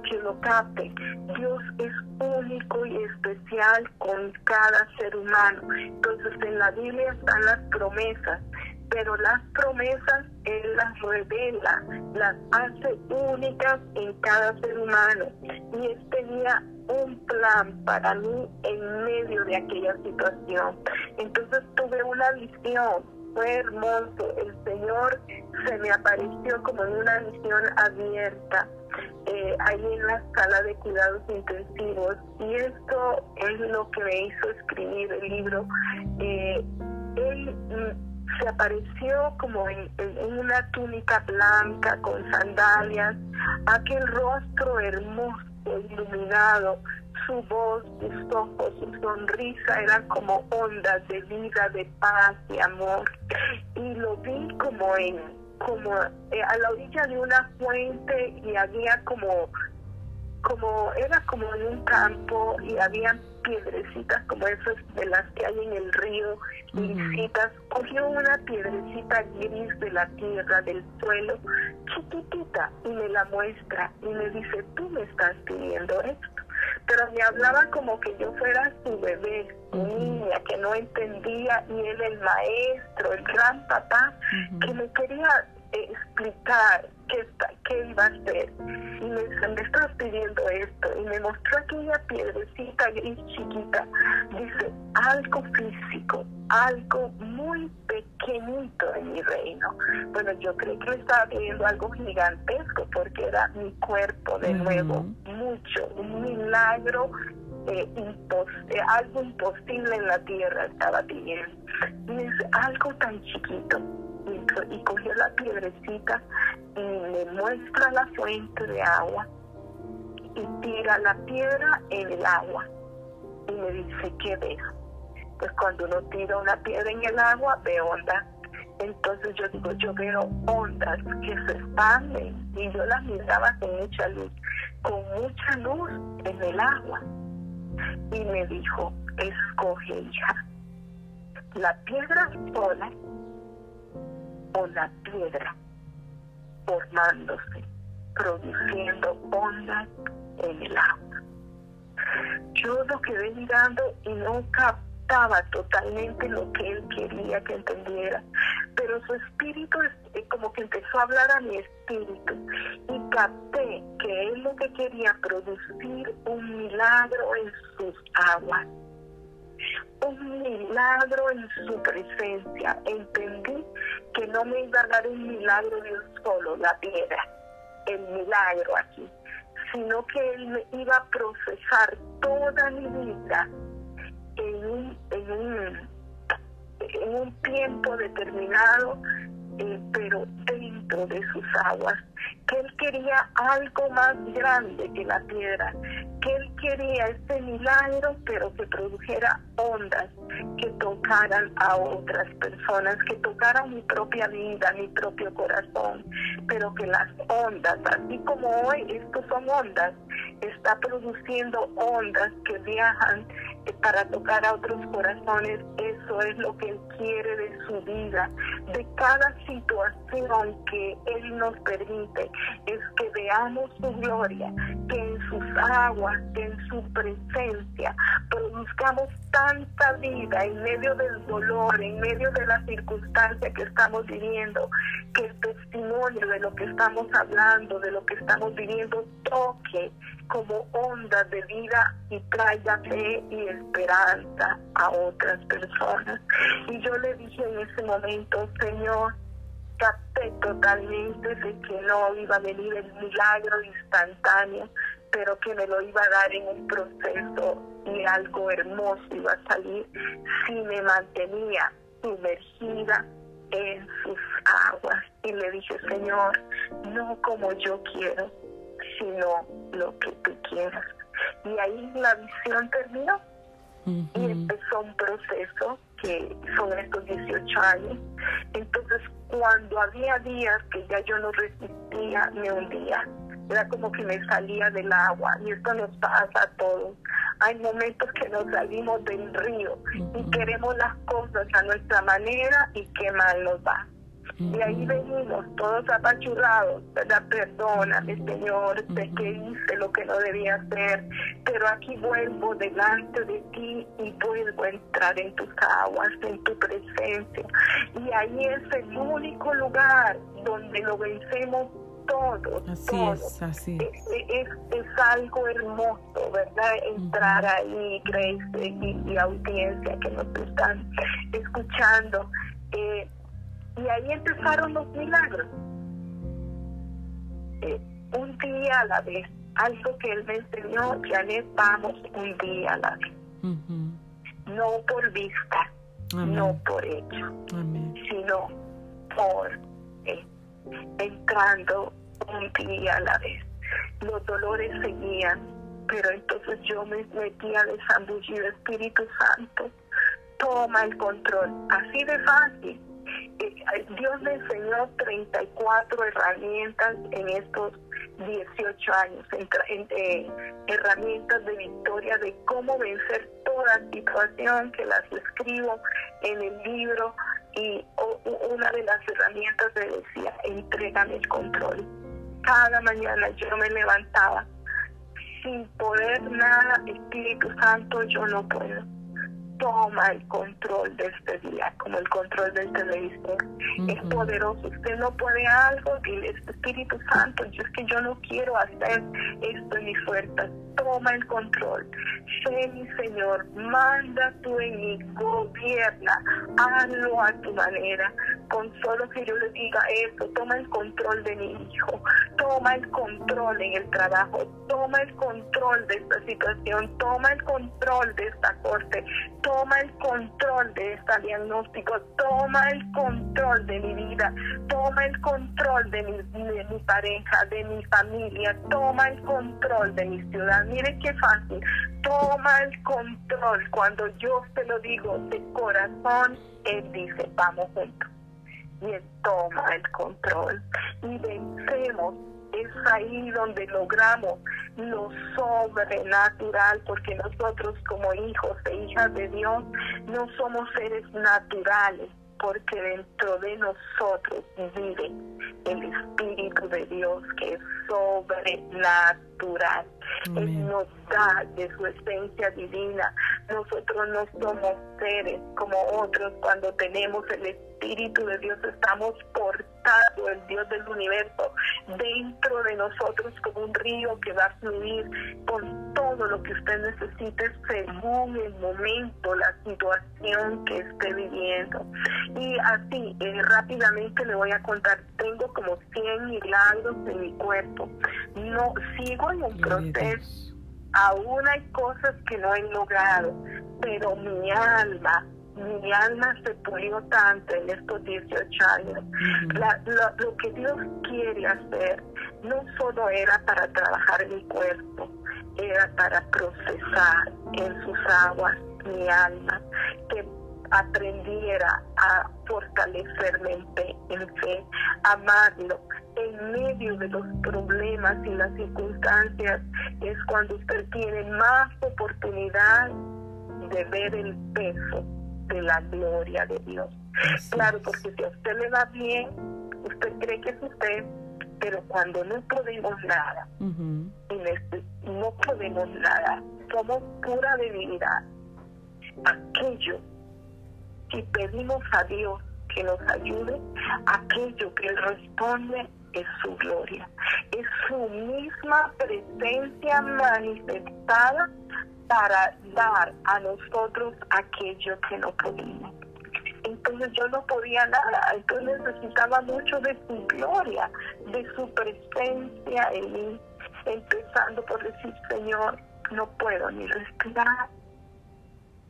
S2: que lo capten. Dios es único y especial con cada ser humano. Entonces en la Biblia están las promesas, pero las promesas Él las revela, las hace únicas en cada ser humano. Y Él tenía un plan para mí en medio de aquella situación. Entonces tuve una visión fue hermoso. El Señor se me apareció como en una visión abierta eh, ahí en la sala de cuidados intensivos. Y esto es lo que me hizo escribir el libro. Eh, él mm, se apareció como en, una túnica blanca con sandalias, aquel rostro hermoso, iluminado, su voz, sus ojos, su sonrisa eran como ondas de vida, de paz, de amor. Y lo vi como en, como eh, a la orilla de una fuente y había como, como, era como en un campo y había piedrecitas como esas de las que hay en el río, grisitas. Cogió una piedrecita gris de la tierra, del suelo, chiquitita, y me la muestra y me dice, tú me estás pidiendo esto pero me hablaba como que yo fuera su bebé, niña, que no entendía, y él el maestro, el gran papá, que me quería explicar qué, qué iba a hacer. Y me dice, me estás pidiendo esto. Y me mostró aquella piedrecita gris chiquita. Dice, algo físico, algo muy pequeñito en mi reino. Bueno, yo creo que estaba pidiendo algo gigantesco porque era mi cuerpo de nuevo, mucho, un milagro eh, eh, algo imposible en la tierra estaba pidiendo. Y dice, algo tan chiquito y, cogió la piedrecita y le muestra la fuente de agua y tira la piedra en el agua y me dice, ¿qué ves? Pues cuando uno tira una piedra en el agua, ve ondas. Entonces yo digo, yo veo ondas que se expanden y yo las miraba con mucha luz, con mucha luz en el agua. Y me dijo, escoge hija, la piedra sola la piedra formándose, produciendo ondas en el agua. Yo lo quedé mirando y no captaba totalmente lo que él quería que entendiera, pero su espíritu como que empezó a hablar a mi espíritu y capté que él lo que quería producir un milagro en sus aguas un milagro en su presencia. Entendí que no me iba a dar un milagro de un solo, la piedra, el milagro aquí, sino que Él me iba a procesar toda mi vida en un, en un, en un tiempo determinado, eh, pero de sus aguas que él quería algo más grande que la piedra, que él quería este milagro, pero que produjera ondas que tocaran a otras personas, que tocaran mi propia vida, mi propio corazón, pero que las ondas, así como hoy estos son ondas, está produciendo ondas que viajan para tocar a otros corazones. Eso es lo que Él quiere de su vida, de cada situación que Él nos permite, es que veamos su gloria, que en sus aguas, que en su presencia produzcamos tanta vida en medio del dolor, en medio de la circunstancia que estamos viviendo, que el testimonio de lo que estamos hablando, de lo que estamos viviendo, toque como onda de vida y traiga fe y esperanza a otras personas. Y yo le dije en ese momento, Señor, capté totalmente de que no iba a venir el milagro instantáneo, pero que me lo iba a dar en un proceso y algo hermoso iba a salir si me mantenía sumergida en sus aguas. Y le dije, Señor, no como yo quiero, sino lo que tú quieras. Y ahí la visión terminó y empezó un proceso que son estos 18 años. Entonces, cuando había días que ya yo no resistía, me hundía. Era como que me salía del agua y esto nos pasa a todos. Hay momentos que nos salimos del río y queremos las cosas a nuestra manera y qué mal nos va. Y ahí venimos todos apachurrados, ¿verdad? Perdóname, Señor, sé que hice lo que no debía hacer, pero aquí vuelvo delante de ti y vuelvo a entrar en tus aguas, en tu presencia. Y ahí es el único lugar donde lo vencemos todos.
S1: Así es, así
S2: es. Es, algo hermoso, ¿verdad? Entrar ahí, Grace y, y, audiencia que nos están escuchando. Eh, y ahí empezaron los milagros. Eh, un día a la vez, algo que él me enseñó, Janet, vamos un día a la vez. No por vista, no por hecho, sino por eh, entrando un día a la vez. Los dolores seguían, pero entonces yo me metía de zambullido Espíritu Santo, toma el control, así de fácil Dios me enseñó 34 herramientas en estos 18 años, eh, herramientas de victoria de cómo vencer toda situación que las escribo en el libro y una de las herramientas me decía, entrégame el control. Cada mañana yo me levantaba sin poder nada, Espíritu Santo, yo no puedo toma el control de este día, como el control del televisor. Es poderoso. Usted no puede algo, dile, Espíritu Santo, yo es que yo no quiero hacer esto en mi fuerza. Toma el control. Sé mi Señor, manda tú en mí, gobierna, hazlo a tu manera. Con solo que yo le diga eso, toma el control de mi hijo, toma el control en el trabajo, toma el control de esta situación, toma el control de esta corte, toma el control de este diagnóstico, toma el control de mi vida, toma el control de mi, de mi pareja, de mi familia, toma el control de mi ciudad. Mire qué fácil, toma el control. Cuando yo te lo digo de corazón, Él dice, vamos juntos. Y Él toma el control. Y vencemos es ahí donde logramos lo sobrenatural, porque nosotros como hijos e hijas de Dios no somos seres naturales, porque dentro de nosotros vive el Espíritu de Dios que es sobrenatural. Él nos da de su esencia divina. Nosotros no somos seres como otros cuando tenemos el Espíritu de Dios, estamos portando el Dios del universo, dentro de nosotros como un río que va a fluir con todo lo que usted necesite según el momento, la situación que esté viviendo. Y así, eh, rápidamente le voy a contar, tengo como 100 milagros en mi cuerpo. No, sigo en un proceso. Aún hay cosas que no he logrado, pero mi alma mi alma se pulió tanto en estos 18 años. lo que Dios quiere hacer no solo era para trabajar mi cuerpo, era para procesar en sus aguas mi alma, que aprendiera a fortalecerme en fe, en fe, amarlo. En medio de los problemas y las circunstancias es cuando usted tiene más oportunidad de ver el peso de la gloria de Dios. claro, porque si a usted le va bien, usted cree que es usted, pero cuando no podemos nada, no podemos nada, somos pura debilidad. Aquello que pedimos a Dios que nos ayude, aquello que Él responde es su gloria, es su misma presencia manifestada para dar a nosotros aquello que no podíamos. Entonces yo no podía nada, entonces necesitaba mucho de su gloria, de su presencia en mí, empezando por decir, Señor, no puedo ni respirar,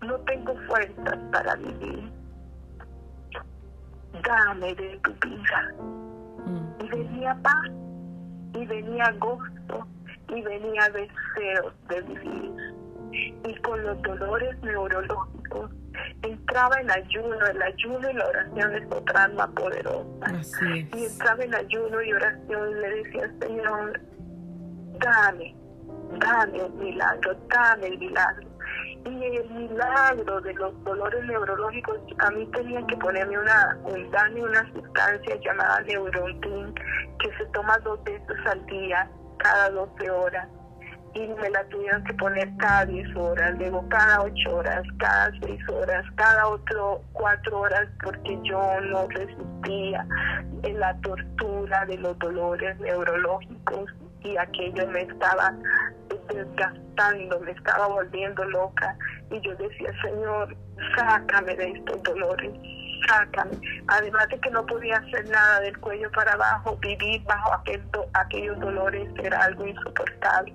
S2: no tengo fuerzas para vivir. Dame de tu vida. Mm. Y venía paz, y venía gozo, y venía deseos de vivir y con los dolores neurológicos entraba en ayuno, el ayuno y la oración es otra alma poderosa. Y entraba en ayuno y oración y le decía, Señor, dame, dame un milagro, dame el milagro. Y el milagro de los dolores neurológicos, a mí tenían que ponerme una, darme una sustancia llamada neurontin, que se toma dos veces al día, cada 12 horas. Y me la tuvieron que poner cada 10 horas, luego cada 8 horas, cada 6 horas, cada otro 4 horas porque yo no resistía en la tortura de los dolores neurológicos y aquello me estaba desgastando, me estaba volviendo loca y yo decía, Señor, sácame de estos dolores, sácame. Además de que no podía hacer nada del cuello para abajo, vivir bajo aquel aquellos dolores era algo insoportable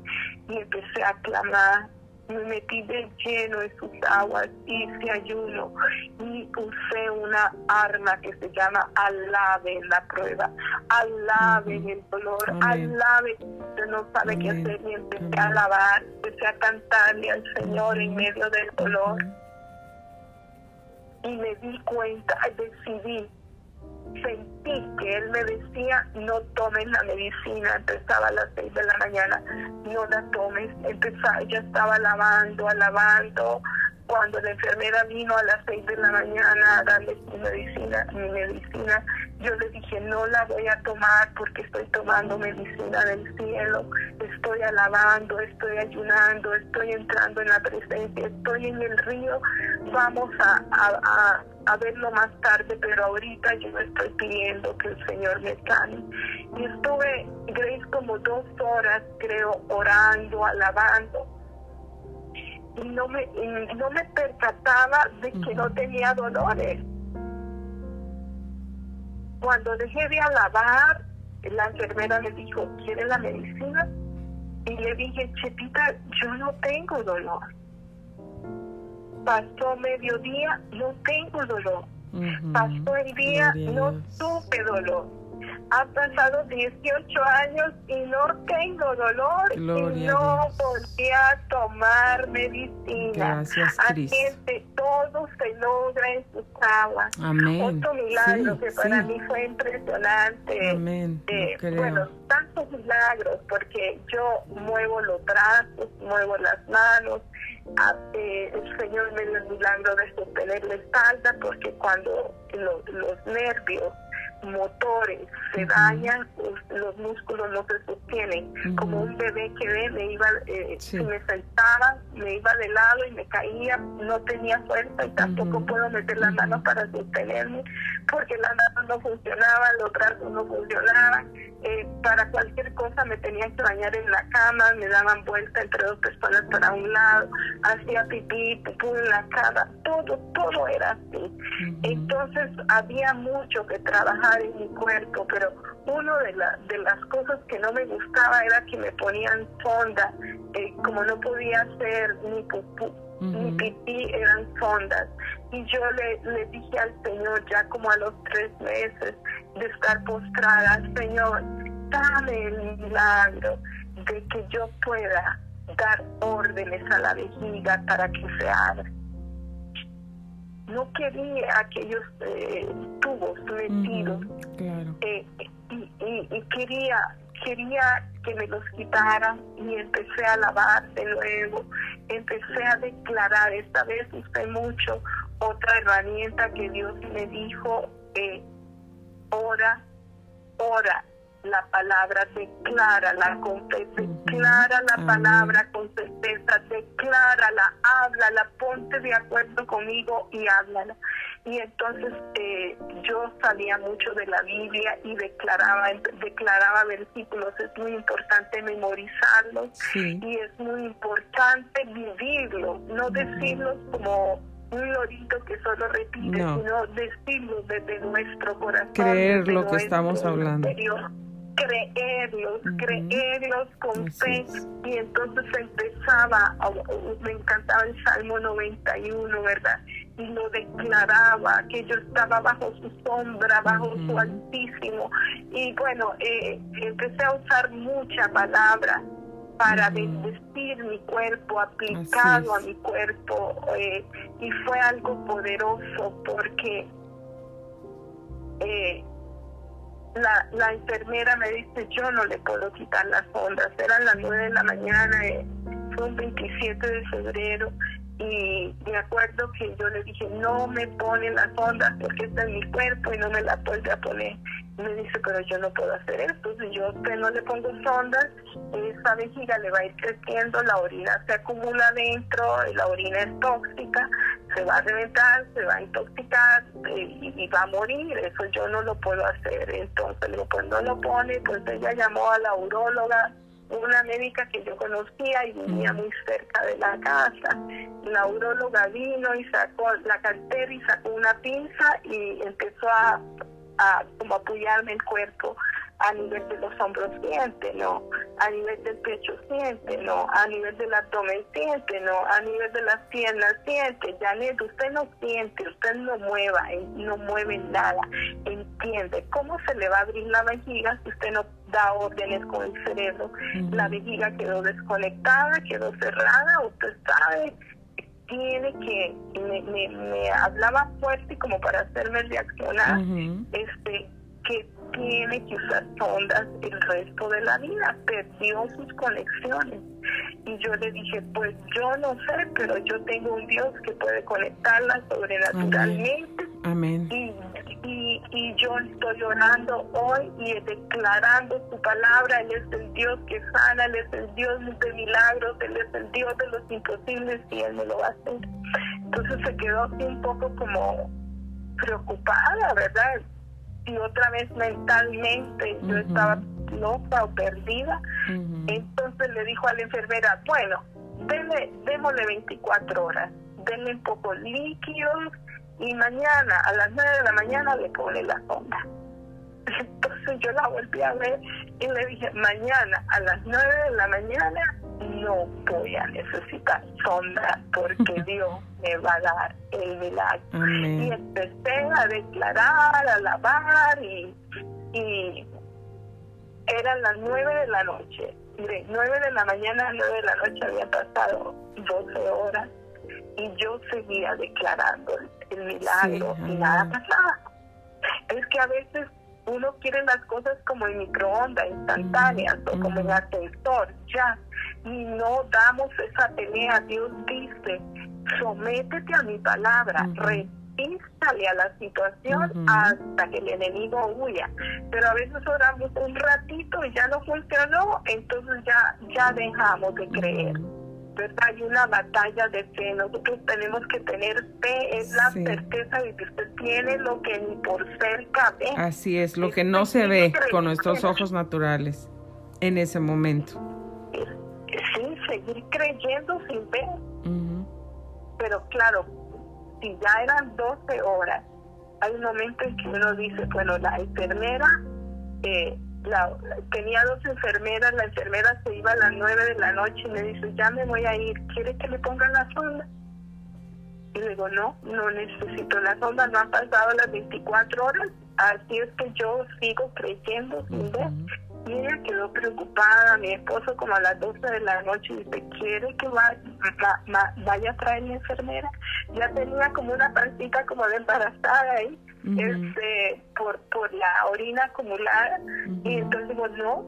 S2: y empecé a clamar. Me metí de lleno en sus aguas, hice ayuno. Y usé una arma que se llama alabe en la prueba, alabe en el dolor, alabe. Usted no sabe qué hacer y empecé a alabar, empecé a cantarle al Señor en medio del dolor. Y me di cuenta, decidí sentí que él me decía, no tomes la medicina, empezaba a las seis de la mañana, no la tomes, empezaba, ya estaba lavando, alabando, cuando la enfermera vino a las seis de la mañana a darle su medicina, mi medicina, Yo le dije, no la voy a tomar porque estoy tomando medicina del cielo, estoy alabando, estoy ayunando, estoy entrando en la presencia, estoy en el río, vamos a, a, a, verlo más tarde, pero ahorita yo estoy pidiendo que el Señor me sane. Y estuve, Grace, como dos horas, creo, orando, alabando y no me, no me percataba de que no tenía dolores. Cuando dejé de alabar, la enfermera me dijo, ¿quiere la medicina? Y le dije, Chepita, yo no tengo dolor. Pasó mediodía, no tengo dolor. Pasó el día, no tuve dolor han pasado 18 años y no tengo dolor y no volví a tomar medicina.
S1: Gracias,
S2: Así es que todo se logra en sus aguas.
S1: Amén.
S2: Otro milagro que para mí fue impresionante.
S1: Amén.
S2: Eh, bueno, tantos milagros porque yo muevo los brazos, muevo las manos. Ah, eh, el Señor me dio el milagro de sostener la espalda porque cuando los nervios motores se dañan, los músculos no se sostienen. Como un bebé que ve, me iba, eh, me sentaba, me iba de lado y me caía, no tenía fuerza y tampoco puedo meter las manos para sostenerme porque las manos no funcionaban, los brazos no funcionaban. Eh, para cualquier cosa me tenían que bañar en la cama, me daban vuelta entre dos personas para un lado, hacía pipí, pupú en la cama, todo, todo era así. Entonces había mucho que trabajar en mi cuerpo, pero una de, de las cosas que no me gustaba era que me ponían sonda, eh, como no podía hacer ni pupú, ni pipí, eran sondas. Y yo le, le dije al Señor, ya como a los tres meses de estar postrada, Señor, dame el milagro de que yo pueda dar órdenes a la vejiga para que se abra. No quería aquellos eh, tubos metidos. Eh, y, quería quería que me los quitaran y empecé a lavar de nuevo empecé a declarar esta vez usé mucho otra herramienta que Dios me dijo eh, ora ora la palabra, declárala declara la palabra con certeza, declárala, háblala, ponte de acuerdo conmigo y háblala. Y entonces eh, yo sabía mucho de la Biblia y declaraba, declaraba versículos. Es muy importante memorizarlos y es muy importante vivirlos, no decirlos como un lorito que solo repite, sino decirlo desde nuestro corazón.
S1: Creer lo que estamos hablando
S2: creerlos, creerlos con fe. Y entonces empezaba, me encantaba el Salmo 91, ¿verdad? Y lo declaraba, que yo estaba bajo su sombra, bajo su altísimo. Y bueno, eh, empecé a usar mucha palabra para bendecir mi cuerpo, aplicado a mi cuerpo. Eh, y fue algo poderoso porque... Eh, la, la enfermera me dice, yo no le puedo quitar las ondas. Eran las nueve de la mañana, eh, fue un 27 de febrero, y me acuerdo que yo le dije, no me ponen las ondas porque está en mi cuerpo y no me la vuelve a poner. Y me dice, pero yo no puedo hacer esto. Si yo usted no le pongo sondas, esa vejiga le va a ir creciendo, la orina se acumula dentro, la orina es tóxica, se va a reventar, se va a intoxicar eh, y, va a morir. Eso yo no lo puedo hacer. Entonces, cuando lo pone, pues ella llamó a la uróloga una médica que yo conocía y vivía muy cerca de la casa. La uróloga vino y sacó la cartera y sacó una pinza y empezó a, a como apoyarme el cuerpo a nivel de los hombros siente, no, a nivel del pecho siente, no, a nivel del abdomen siente, no, a nivel de las piernas siente, Janet, usted no siente, usted no mueva, eh, no mueve nada, entiende, ¿cómo se le va a abrir la vejiga si usted no da órdenes con el cerebro? La vejiga quedó desconectada, quedó cerrada, usted sabe, tiene que, me, me, me hablaba fuerte como para hacerme reaccionar, este, que tiene que usar sondas el resto de la vida, perdió sus conexiones. Y yo le dije, pues yo no sé, pero yo tengo un Dios que puede conectarlas sobrenaturalmente.
S1: Amén.
S2: Y, y y yo estoy orando hoy y declarando su palabra. Él es el Dios que sana, Él es el Dios de milagros, Él es el Dios de los imposibles y Él me lo va a hacer. Entonces se quedó así un poco como preocupada, ¿verdad? Y otra vez mentalmente yo estaba loca o perdida. Entonces le dijo a la enfermera, bueno, denle, démosle 24 horas, denle un poco líquidos y mañana a las 9 de la mañana le pone la sonda. Entonces yo la volví a ver y le dije, mañana a las 9 de la mañana no voy a necesitar sonda porque Dios me va a dar el milagro. Y empecé a declarar, a alabar y, y eran las 9 de la noche. De 9 de la mañana a 9 de la noche había pasado 12 horas y yo seguía declarando el milagro y nada pasaba. Es que a veces uno quiere las cosas como en microondas, instantáneas o como en ascensor, ya, y no damos esa pelea. Dios dice, sométete a mi palabra, resístale a la situación hasta que el enemigo huya. Pero a veces oramos un ratito y ya no funcionó, entonces ya, ya dejamos de creer. Hay una batalla de fe. Nosotros tenemos que tener fe, es la certeza de que usted tiene lo que ni por cerca ve.
S1: Así es, lo que no se ve con nuestros ojos naturales en ese momento.
S2: Sí, seguir creyendo sin ver. Pero claro, si ya eran 12 horas, hay un momento en que uno dice, bueno, la enfermera eh, tenía dos enfermeras, la enfermera se iba a las nueve de la noche y me dice, ya me voy a ir, ¿quiere que le pongan la sonda? Y le digo, no, no necesito la sonda, no han pasado las 24 horas, así es que yo sigo creyendo sin ver. Y ella quedó preocupada, mi esposo como a las 12 de la noche dice, ¿quiere que vaya, vaya a traer mi enfermera? Ya tenía como una pancita como de embarazada ahí este, por, por la orina acumulada. Y entonces digo, no,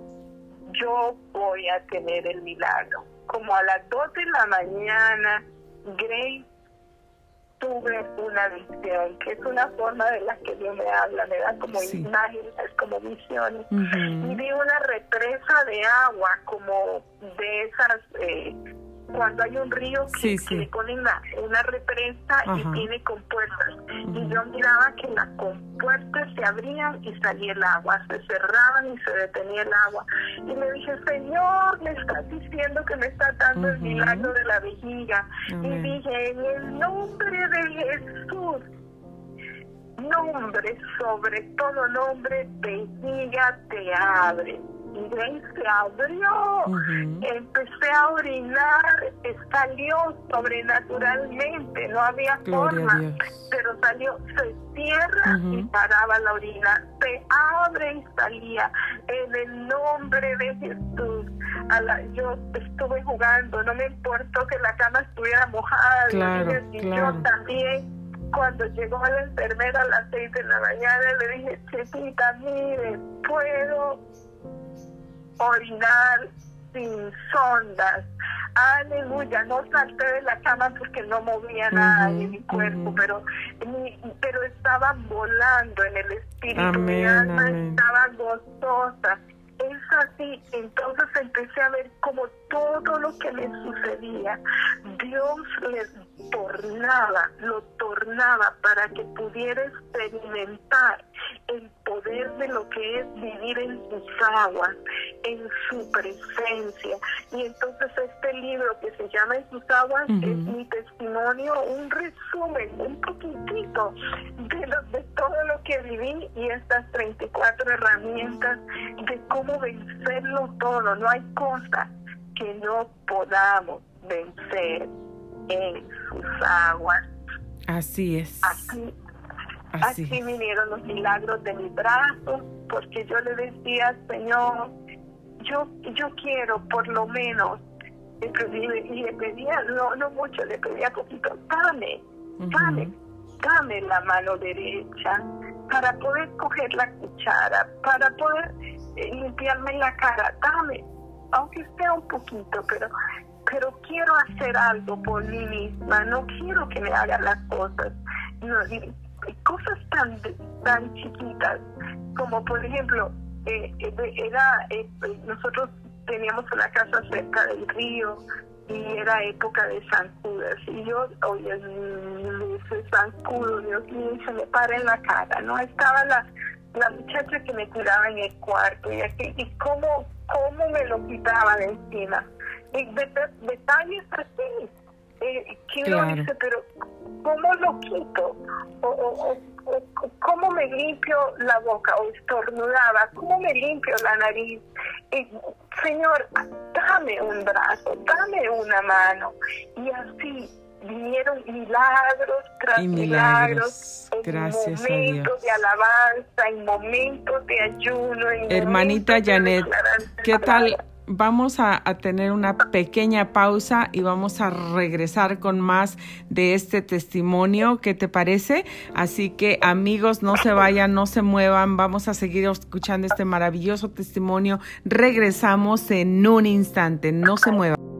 S2: yo voy a tener el milagro. Como a las 2 de la mañana, Grace tuve una visión, que es una forma de la que Dios me habla, me da como imágenes, como visiones. Y vi una represa de agua, como de esas eh, cuando hay un río que, le ponen una, represa y tiene compuertas. Y yo miraba que las compuertas se abrían y salía el agua, se cerraban y se detenía el agua. Y le dije, Señor, me estás diciendo que me está dando el milagro de la vejiga. Y dije, en el nombre de Jesús, nombre, sobre todo nombre, vejiga te abre se abrió, empecé a orinar, salió sobrenaturalmente, no había forma, pero salió, se cierra y paraba la orina, se abre y salía, en el nombre de Jesús. yo estuve jugando, no me importó que la cama estuviera mojada, y yo también. Cuando llegó la enfermera a las seis de la mañana, le dije, chiquita, mire, puedo orinar sin sondas. Aleluya, no salté de la cama porque no movía nada en mi cuerpo, pero pero estaba volando en el espíritu, mi alma estaba gozosa. Es así, entonces empecé a ver como todo lo que me sucedía, Dios le tornaba, lo tornaba para que pudiera experimentar el poder de lo que es vivir en sus aguas, en su presencia. Y entonces este libro que se llama En sus aguas es mi testimonio, un resumen, un poquitito de, de todo lo que viví y estas 34 herramientas de cómo vencerlo todo. No hay cosa que no podamos vencer en sus aguas.
S1: Así es.
S2: Así Así. vinieron los milagros de mis brazos, porque yo le decía, Señor, yo, yo quiero por lo menos, y le pedía, no, no mucho, le pedía poquito, dame, dame, dame la mano derecha para poder coger la cuchara, para poder eh, limpiarme la cara, dame, aunque sea un poquito, pero pero quiero hacer algo por mí misma, no quiero que me hagan las cosas. Cosas tan, tan chiquitas como por ejemplo, eh, eh, era nosotros teníamos una casa cerca del río y era época de zancudas y yo oye ese zancudo Dios mío se me para en la cara no estaba la la muchacha que me curaba en el cuarto y, así, y cómo, cómo me lo quitaban encima. Y detalles así. Eh, que uno dice, pero ¿cómo lo quito? O, o, o, ¿Cómo me limpio la boca? O estornudaba, ¿cómo me limpio la nariz? Y, Señor, dame un brazo, dame una mano. Y así vinieron milagros tras milagros, en
S1: Gracias
S2: momentos de alabanza, en momentos de ayuno. En
S1: Hermanita Janet, ¿qué tal? Vamos a, tener una pequeña pausa y vamos a regresar con más de este testimonio. ¿Qué te parece? Así que amigos, no se vayan, no se muevan. Vamos a seguir escuchando este maravilloso testimonio. Regresamos en un instante. No se muevan.